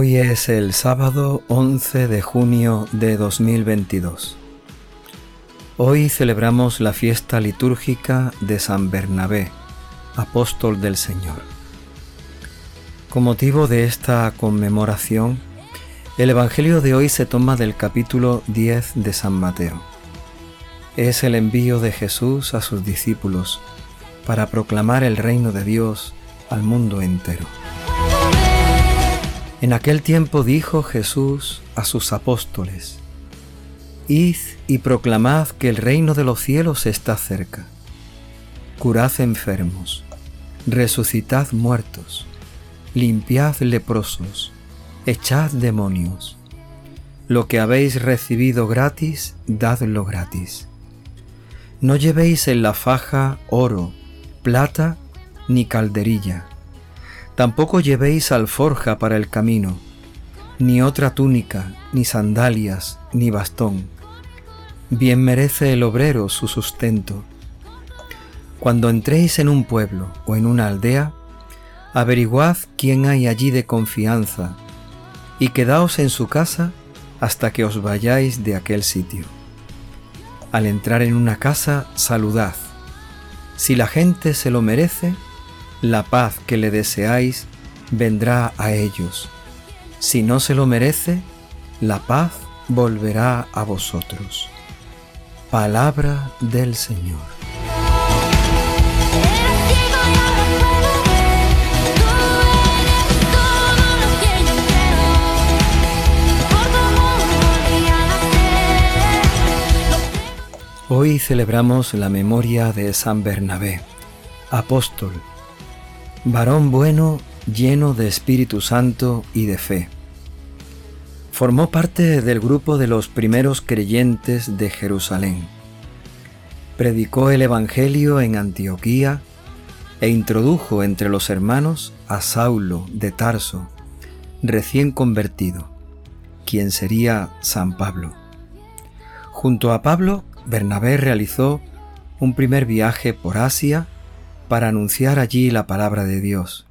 Hoy es el sábado 11 de junio de 2022. Hoy celebramos la fiesta litúrgica de San Bernabé, apóstol del Señor. Con motivo de esta conmemoración, el Evangelio de hoy se toma del capítulo 10 de San Mateo. Es el envío de Jesús a sus discípulos para proclamar el reino de Dios al mundo entero. En aquel tiempo dijo Jesús a sus apóstoles, Id y proclamad que el reino de los cielos está cerca. Curad enfermos, resucitad muertos, limpiad leprosos, echad demonios. Lo que habéis recibido gratis, dadlo gratis. No llevéis en la faja oro, plata ni calderilla Tampoco llevéis alforja para el camino, ni otra túnica, ni sandalias, ni bastón. Bien merece el obrero su sustento. Cuando entréis en un pueblo o en una aldea, averiguad quién hay allí de confianza, y quedaos en su casa hasta que os vayáis de aquel sitio. Al entrar en una casa, saludad. Si la gente se lo merece, la paz que le deseáis vendrá a ellos. Si no se lo merece, la paz volverá a vosotros. Palabra del Señor. Hoy celebramos la memoria de San Bernabé, apóstol varón bueno, lleno de Espíritu Santo y de fe. Formó parte del grupo de los primeros creyentes de Jerusalén. Predicó el Evangelio en Antioquía e introdujo entre los hermanos a Saulo de Tarso, recién convertido, quien sería San Pablo. Junto a Pablo, Bernabé realizó un primer viaje por Asia para anunciar allí la palabra de Dios.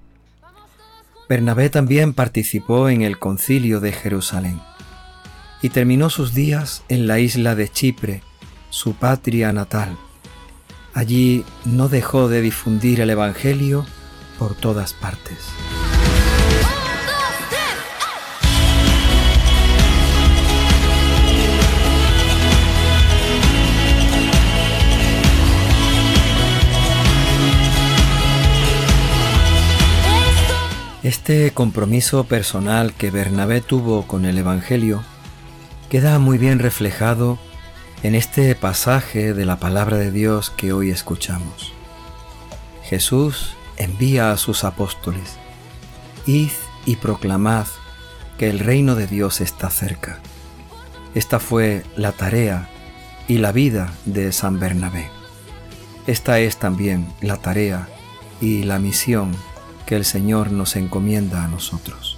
Bernabé también participó en el concilio de Jerusalén y terminó sus días en la isla de Chipre, su patria natal. Allí no dejó de difundir el Evangelio por todas partes. Este compromiso personal que Bernabé tuvo con el Evangelio queda muy bien reflejado en este pasaje de la palabra de Dios que hoy escuchamos. Jesús envía a sus apóstoles, Id y proclamad que el reino de Dios está cerca. Esta fue la tarea y la vida de San Bernabé. Esta es también la tarea y la misión que el Señor nos encomienda a nosotros.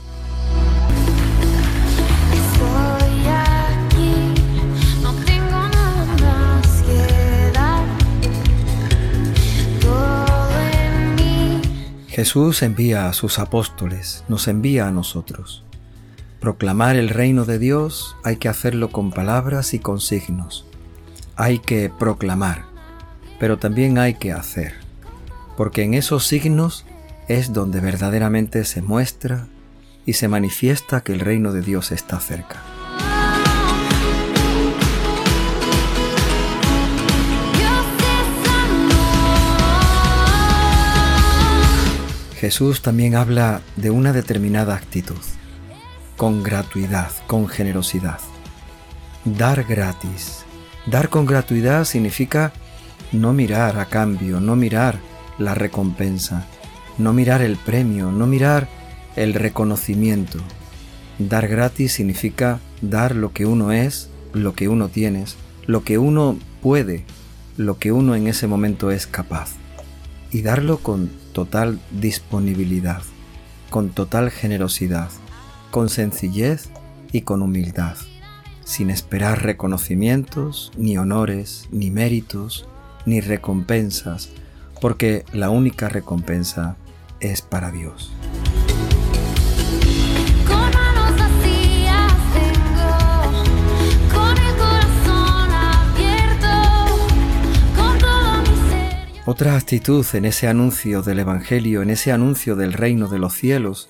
Jesús envía a sus apóstoles, nos envía a nosotros. Proclamar el reino de Dios hay que hacerlo con palabras y con signos. Hay que proclamar, pero también hay que hacer, porque en esos signos es donde verdaderamente se muestra y se manifiesta que el reino de Dios está cerca. Jesús también habla de una determinada actitud, con gratuidad, con generosidad. Dar gratis. Dar con gratuidad significa no mirar a cambio, no mirar la recompensa, no mirar el premio, no mirar el reconocimiento. Dar gratis significa dar lo que uno es, lo que uno tiene, lo que uno puede, lo que uno en ese momento es capaz. Y darlo con total disponibilidad, con total generosidad, con sencillez y con humildad, sin esperar reconocimientos, ni honores, ni méritos, ni recompensas, porque la única recompensa es para Dios. Otra actitud en ese anuncio del Evangelio, en ese anuncio del reino de los cielos,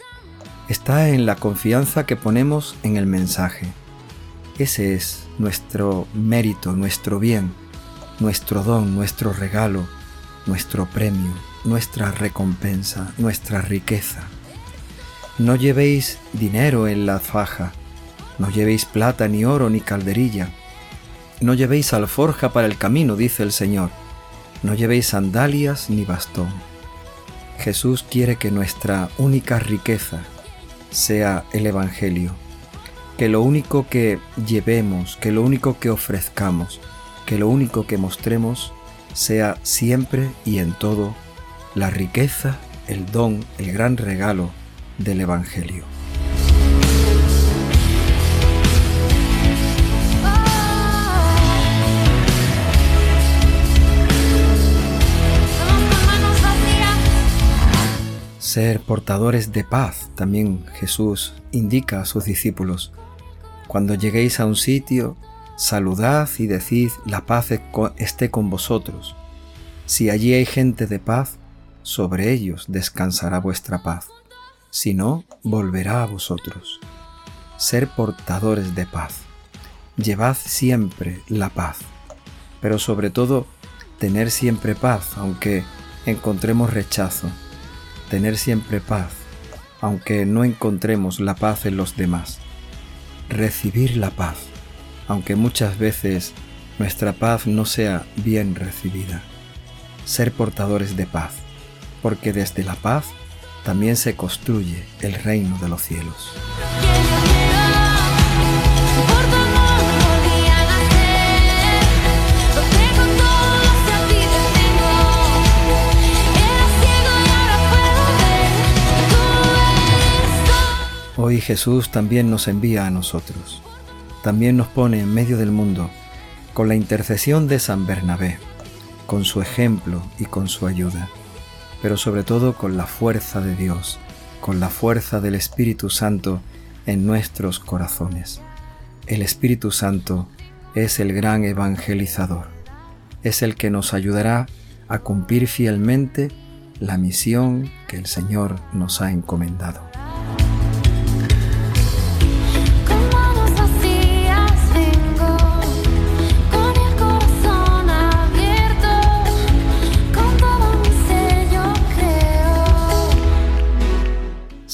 está en la confianza que ponemos en el mensaje. Ese es nuestro mérito, nuestro bien, nuestro don, nuestro regalo, nuestro premio nuestra recompensa, nuestra riqueza. No llevéis dinero en la faja, no llevéis plata ni oro ni calderilla, no llevéis alforja para el camino, dice el Señor, no llevéis sandalias ni bastón. Jesús quiere que nuestra única riqueza sea el Evangelio, que lo único que llevemos, que lo único que ofrezcamos, que lo único que mostremos sea siempre y en todo la riqueza, el don, el gran regalo del Evangelio. Ser portadores de paz, también Jesús indica a sus discípulos. Cuando lleguéis a un sitio, saludad y decid, la paz esté con vosotros. Si allí hay gente de paz, sobre ellos descansará vuestra paz. Si no, volverá a vosotros. Ser portadores de paz. Llevad siempre la paz, pero sobre todo tener siempre paz, aunque encontremos rechazo tener siempre paz, aunque no encontremos la paz en los demás. Recibir la paz, aunque muchas veces nuestra paz no sea bien recibida. Ser portadores de paz, porque desde la paz también se construye el reino de los cielos. Hoy Jesús también nos envía a nosotros, también nos pone en medio del mundo con la intercesión de San Bernabé, con su ejemplo y con su ayuda, pero sobre todo con la fuerza de Dios, con la fuerza del Espíritu Santo en nuestros corazones. El Espíritu Santo es el gran evangelizador, es el que nos ayudará a cumplir fielmente la misión que el Señor nos ha encomendado.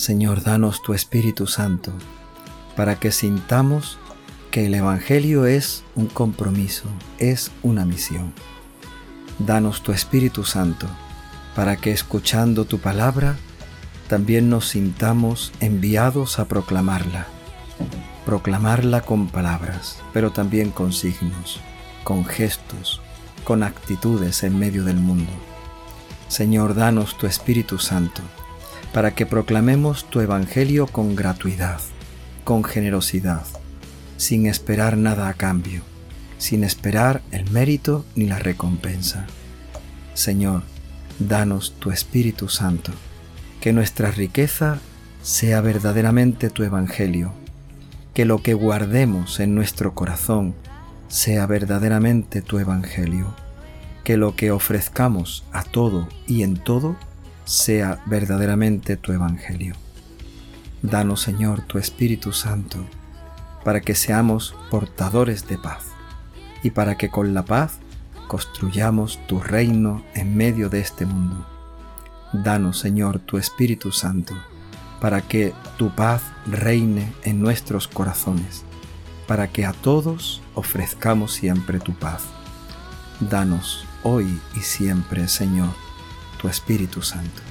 Señor, danos tu Espíritu Santo para que sintamos que el Evangelio es un compromiso, es una misión. Danos tu Espíritu Santo para que escuchando tu palabra también nos sintamos enviados a proclamarla. Proclamarla con palabras, pero también con signos, con gestos, con actitudes en medio del mundo. Señor, danos tu Espíritu Santo para que proclamemos tu Evangelio con gratuidad, con generosidad, sin esperar nada a cambio, sin esperar el mérito ni la recompensa. Señor, danos tu Espíritu Santo, que nuestra riqueza sea verdaderamente tu Evangelio, que lo que guardemos en nuestro corazón sea verdaderamente tu Evangelio, que lo que ofrezcamos a todo y en todo sea verdaderamente tu Evangelio. Danos, Señor, tu Espíritu Santo, para que seamos portadores de paz y para que con la paz construyamos tu reino en medio de este mundo. Danos, Señor, tu Espíritu Santo, para que tu paz reine en nuestros corazones, para que a todos ofrezcamos siempre tu paz. Danos hoy y siempre, Señor, tu Espíritu Santo.